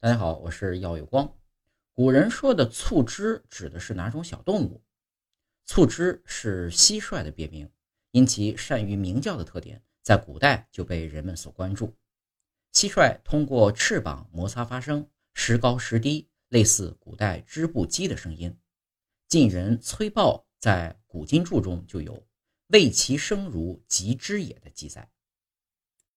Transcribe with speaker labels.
Speaker 1: 大家好，我是耀有光。古人说的蹴鞠指的是哪种小动物？蹴鞠是蟋蟀的别名，因其善于鸣叫的特点，在古代就被人们所关注。蟋蟀通过翅膀摩擦发声，时高时低，类似古代织布机的声音。晋人崔豹在《古今注》中就有“为其声如疾之也”的记载。